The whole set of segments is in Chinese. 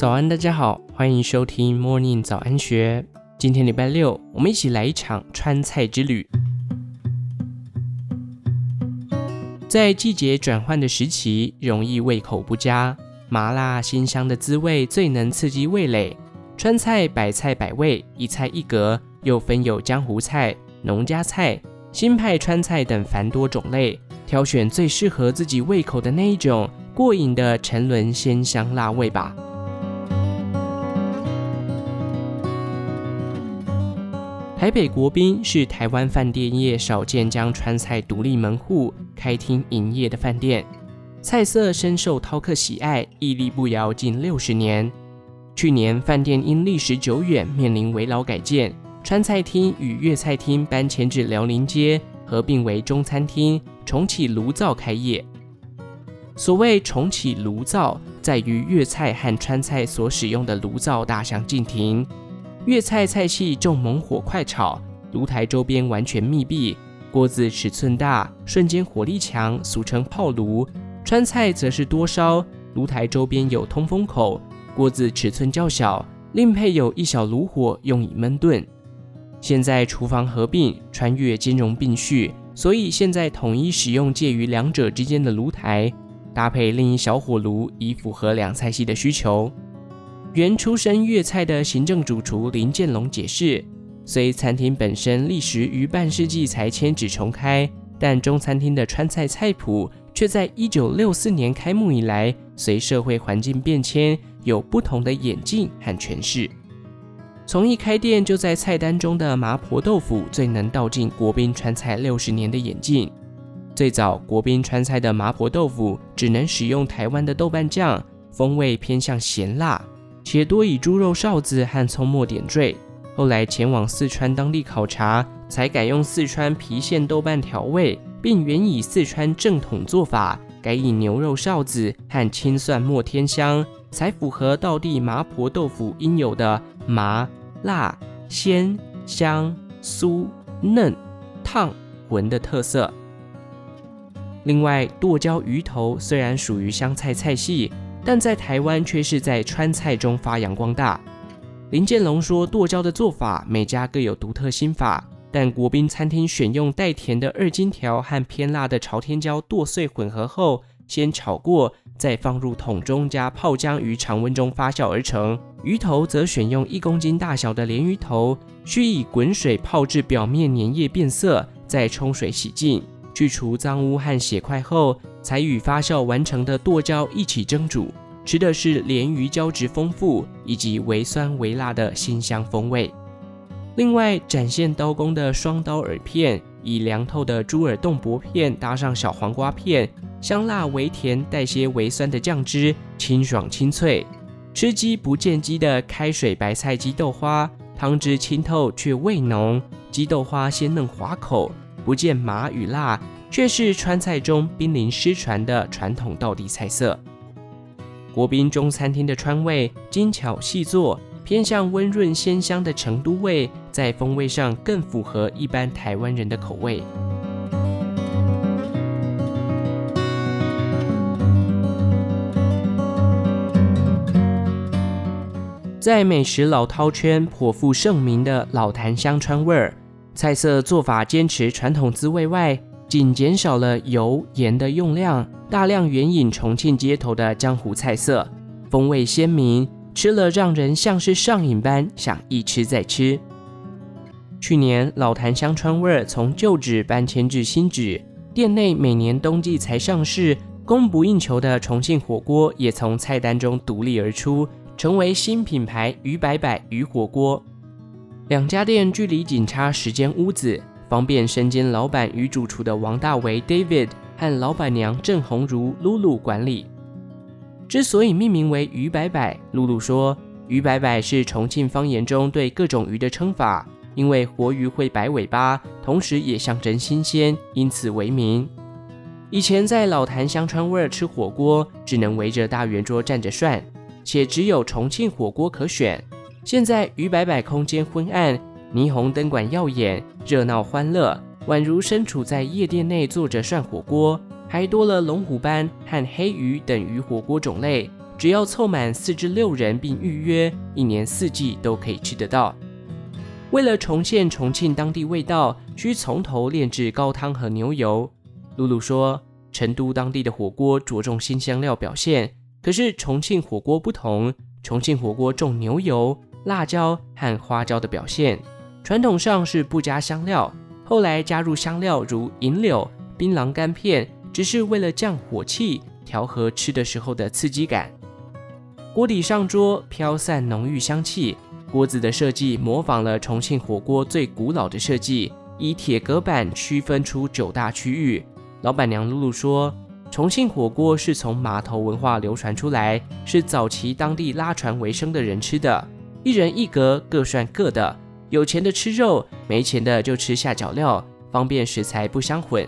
早安，大家好，欢迎收听 Morning 早安学。今天礼拜六，我们一起来一场川菜之旅。在季节转换的时期，容易胃口不佳，麻辣辛香的滋味最能刺激味蕾。川菜百菜百味，一菜一格，又分有江湖菜、农家菜、新派川菜等繁多种类，挑选最适合自己胃口的那一种，过瘾的沉沦鲜香辣味吧。台北国宾是台湾饭店业少见将川菜独立门户开厅营业的饭店，菜色深受饕客喜爱，屹立不摇近六十年。去年饭店因历史久远，面临危老改建，川菜厅与粤菜厅搬迁至辽宁街，合并为中餐厅，重启炉灶开业。所谓重启炉灶，在于粤菜和川菜所使用的炉灶大相径庭。粤菜菜系重猛火快炒，炉台周边完全密闭，锅子尺寸大，瞬间火力强，俗称炮炉。川菜则是多烧，炉台周边有通风口，锅子尺寸较小，另配有一小炉火用以焖炖。现在厨房合并，川粤兼容并蓄，所以现在统一使用介于两者之间的炉台，搭配另一小火炉，以符合两菜系的需求。原出身粤菜的行政主厨林建龙解释，虽餐厅本身历时逾半世纪才迁址重开，但中餐厅的川菜菜谱却在一九六四年开幕以来，随社会环境变迁有不同的演进和诠释。从一开店就在菜单中的麻婆豆腐，最能道尽国宾川菜六十年的演进。最早国宾川菜的麻婆豆腐只能使用台湾的豆瓣酱，风味偏向咸辣。且多以猪肉臊子和葱末点缀。后来前往四川当地考察，才改用四川郫县豆瓣调味，并原以四川正统做法，改以牛肉臊子和青蒜末添香，才符合道地麻婆豆腐应有的麻、辣、鲜、香、酥、嫩、烫、浑的特色。另外，剁椒鱼头虽然属于湘菜菜系。但在台湾却是在川菜中发扬光大。林建龙说，剁椒的做法每家各有独特心法，但国宾餐厅选用带甜的二荆条和偏辣的朝天椒剁碎混合后，先炒过，再放入桶中加泡姜于常温中发酵而成。鱼头则选用一公斤大小的鲢鱼头，需以滚水泡至表面粘液变色，再冲水洗净。去除脏污和血块后，才与发酵完成的剁椒一起蒸煮，吃的是鲢鱼胶质丰富以及微酸微辣的辛香风味。另外，展现刀工的双刀耳片，以凉透的猪耳冻薄片搭上小黄瓜片，香辣微甜带些微酸的酱汁，清爽清脆。吃鸡不见鸡的开水白菜鸡豆花，汤汁清透却味浓，鸡豆花鲜嫩滑口。不见麻与辣，却是川菜中濒临失传的传统道地菜色。国宾中餐厅的川味精巧细作，偏向温润鲜香的成都味，在风味上更符合一般台湾人的口味。在美食老饕圈颇负盛名的老坛香川味儿。菜色做法坚持传统滋味外，仅减少了油盐的用量，大量援引重庆街头的江湖菜色，风味鲜明，吃了让人像是上瘾般想一吃再吃。去年老坛香川味从旧址搬迁至新址，店内每年冬季才上市、供不应求的重庆火锅也从菜单中独立而出，成为新品牌鱼摆摆鱼火锅。两家店距离仅差十间屋子，方便身兼老板与主厨的王大为 David 和老板娘郑红如露露管理。之所以命名为鱼摆摆，露露说，鱼摆摆是重庆方言中对各种鱼的称法，因为活鱼会摆尾巴，同时也象征新鲜，因此为名。以前在老坛香川味吃火锅，只能围着大圆桌站着涮，且只有重庆火锅可选。现在鱼摆摆空间昏暗，霓虹灯管耀眼，热闹欢乐，宛如身处在夜店内坐着涮火锅，还多了龙虎斑和黑鱼等鱼火锅种类，只要凑满四至六人并预约，一年四季都可以吃得到。为了重现重庆当地味道，需从头炼制高汤和牛油。露露说，成都当地的火锅着重新香料表现，可是重庆火锅不同，重庆火锅重牛油、辣椒和花椒的表现。传统上是不加香料，后来加入香料如银柳、槟榔干片，只是为了降火气，调和吃的时候的刺激感。锅底上桌飘散浓郁香气。锅子的设计模仿了重庆火锅最古老的设计，以铁隔板区分出九大区域。老板娘露露说，重庆火锅是从码头文化流传出来，是早期当地拉船为生的人吃的，一人一格，各涮各的。有钱的吃肉，没钱的就吃下脚料，方便食材不相混。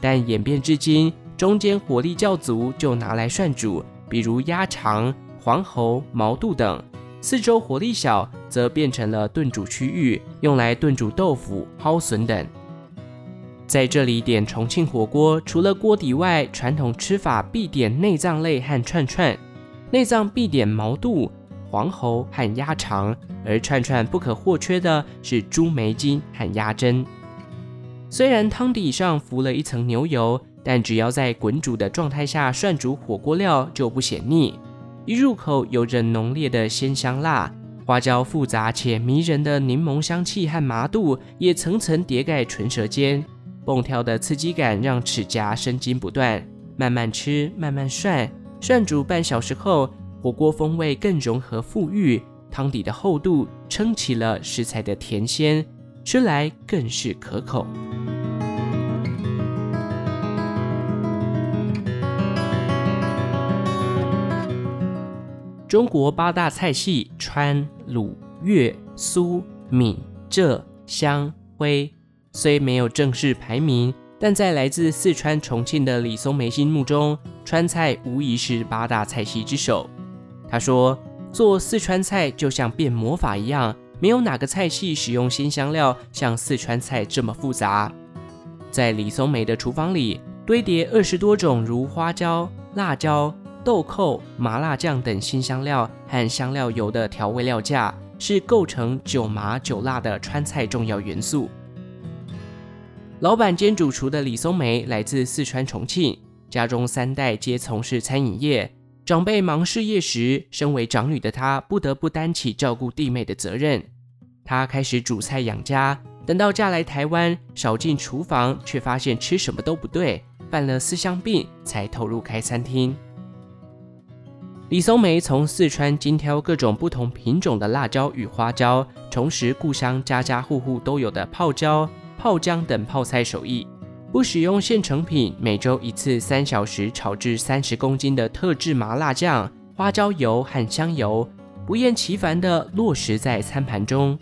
但演变至今，中间火力较足就拿来涮煮，比如鸭肠、黄喉、毛肚等。四周火力小，则变成了炖煮区域，用来炖煮豆腐、蒿笋等。在这里点重庆火锅，除了锅底外，传统吃法必点内脏类和串串。内脏必点毛肚、黄喉和鸭肠，而串串不可或缺的是猪眉筋和鸭胗。虽然汤底上浮了一层牛油，但只要在滚煮的状态下涮煮火锅料，就不显腻。一入口，有着浓烈的鲜香辣，花椒复杂且迷人的柠檬香气和麻度也层层叠盖唇舌间，蹦跳的刺激感让齿颊生津不断。慢慢吃，慢慢涮，涮煮半小时后，火锅风味更融合馥郁，汤底的厚度撑起了食材的甜鲜，吃来更是可口。中国八大菜系川鲁粤苏闽浙湘徽，虽没有正式排名，但在来自四川重庆的李松梅心目中，川菜无疑是八大菜系之首。他说：“做四川菜就像变魔法一样，没有哪个菜系使用新香料像四川菜这么复杂。”在李松梅的厨房里，堆叠二十多种如花椒、辣椒。豆蔻、麻辣酱等新香料和香料油的调味料架，是构成九麻九辣的川菜重要元素。老板兼主厨的李松梅来自四川重庆，家中三代皆从事餐饮业。长辈忙事业时，身为长女的她不得不担起照顾弟妹的责任。她开始煮菜养家，等到嫁来台湾，少进厨房，却发现吃什么都不对，犯了思乡病，才投入开餐厅。李松梅从四川精挑各种不同品种的辣椒与花椒，重拾故乡家家户户都有的泡椒、泡姜等泡菜手艺，不使用现成品，每周一次三小时炒制三十公斤的特制麻辣酱、花椒油和香油，不厌其烦地落实在餐盘中。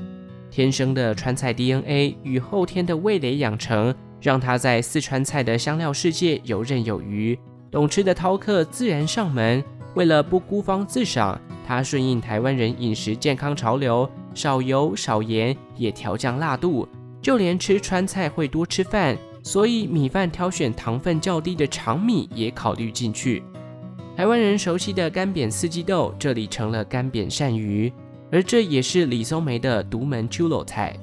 天生的川菜 DNA 与后天的味蕾养成，让他在四川菜的香料世界游刃有余，懂吃的饕客自然上门。为了不孤芳自赏，他顺应台湾人饮食健康潮流，少油少盐，也调降辣度。就连吃川菜会多吃饭，所以米饭挑选糖分较低的长米也考虑进去。台湾人熟悉的干煸四季豆，这里成了干煸鳝鱼，而这也是李松梅的独门秋楼菜。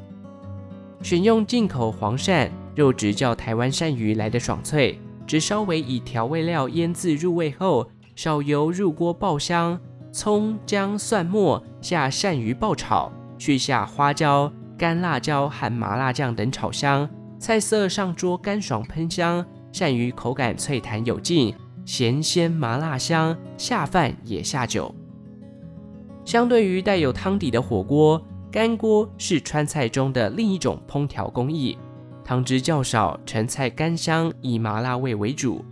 选用进口黄鳝，肉质较台湾鳝鱼来得爽脆，只稍微以调味料腌渍入味后。少油入锅爆香，葱姜蒜末下鳝鱼爆炒，续下花椒、干辣椒和麻辣酱等炒香，菜色上桌干爽喷香，鳝鱼口感脆弹有劲，咸鲜麻辣香，下饭也下酒。相对于带有汤底的火锅，干锅是川菜中的另一种烹调工艺，汤汁较少，成菜干香，以麻辣味为主。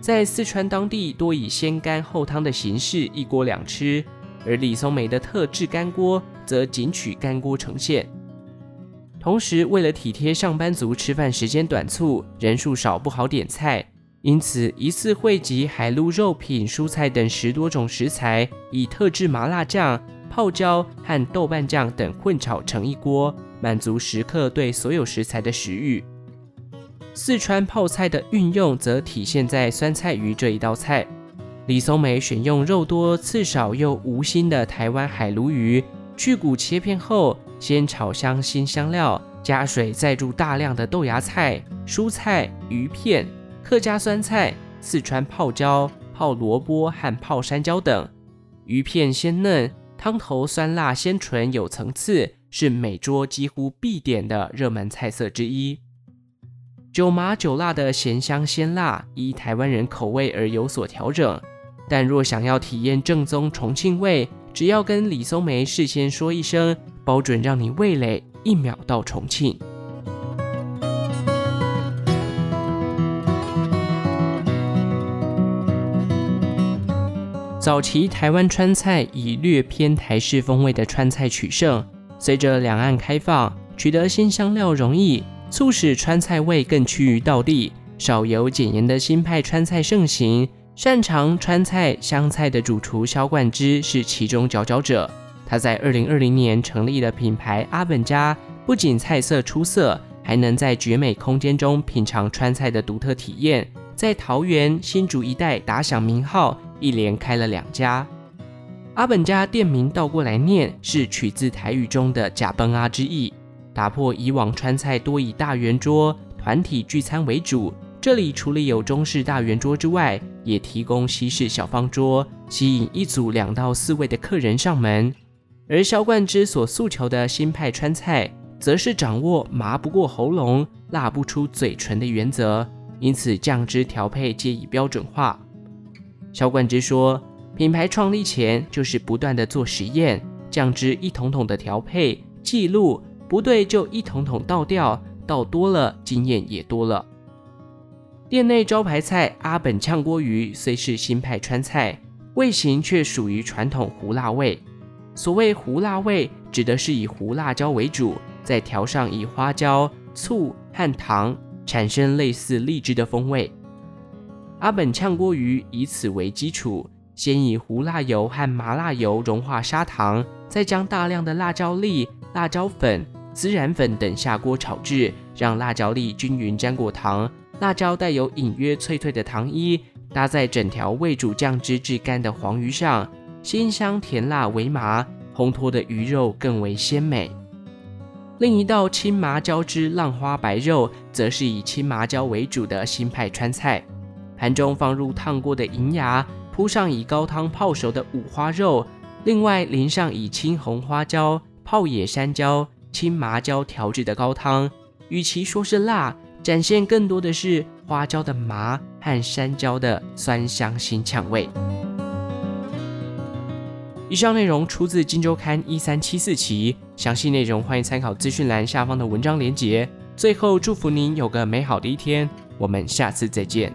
在四川当地，多以先干后汤的形式一锅两吃，而李松梅的特制干锅则仅取干锅呈现。同时，为了体贴上班族吃饭时间短促、人数少不好点菜，因此一次汇集海陆肉品、蔬菜等十多种食材，以特制麻辣酱、泡椒和豆瓣酱等混炒成一锅，满足食客对所有食材的食欲。四川泡菜的运用则体现在酸菜鱼这一道菜。李松梅选用肉多刺少又无腥的台湾海鲈鱼，去骨切片后，先炒香辛香料，加水再入大量的豆芽菜、蔬菜、鱼片、客家酸菜、四川泡椒、泡萝卜和泡山椒等。鱼片鲜嫩，汤头酸辣鲜醇有层次，是每桌几乎必点的热门菜色之一。九麻九辣的咸香鲜辣，依台湾人口味而有所调整。但若想要体验正宗重庆味，只要跟李松梅事先说一声，包准让你味蕾一秒到重庆。早期台湾川菜以略偏台式风味的川菜取胜，随着两岸开放，取得新香料容易，促使川菜味更趋于道地，少油减盐的新派川菜盛行。擅长川菜、湘菜的主厨萧冠之是其中佼佼者。他在二零二零年成立了品牌阿本家，不仅菜色出色，还能在绝美空间中品尝川菜的独特体验。在桃园、新竹一带打响名号，一连开了两家。阿本家店名倒过来念，是取自台语中的“假崩阿”之意，打破以往川菜多以大圆桌、团体聚餐为主。这里除了有中式大圆桌之外，也提供西式小方桌，吸引一组两到四位的客人上门。而萧冠之所诉求的新派川菜，则是掌握麻不过喉咙、辣不出嘴唇的原则，因此酱汁调配皆以标准化。萧冠之说，品牌创立前就是不断地做实验，酱汁一桶桶的调配记录，不对就一桶桶倒掉，倒多了经验也多了。店内招牌菜阿本炝锅鱼虽是新派川菜，味型却属于传统胡辣味。所谓胡辣味，指的是以胡辣椒为主，再调上以花椒、醋和糖，产生类似荔枝的风味。阿本呛锅鱼以此为基础，先以胡辣油和麻辣油融化砂糖，再将大量的辣椒粒、辣椒粉、孜然粉等下锅炒制，让辣椒粒均匀沾过糖。辣椒带有隐约脆脆的糖衣，搭在整条未煮酱汁至干的黄鱼上，辛香甜辣为麻，烘托的鱼肉更为鲜美。另一道青麻椒汁浪花白肉，则是以青麻椒为主的新派川菜，盘中放入烫过的银芽，铺上以高汤泡熟的五花肉，另外淋上以青红花椒、泡野山椒、青麻椒调制的高汤。与其说是辣，展现更多的是花椒的麻和山椒的酸香辛呛味。以上内容出自《金周刊》一三七四期，详细内容欢迎参考资讯栏下方的文章连结。最后，祝福您有个美好的一天，我们下次再见。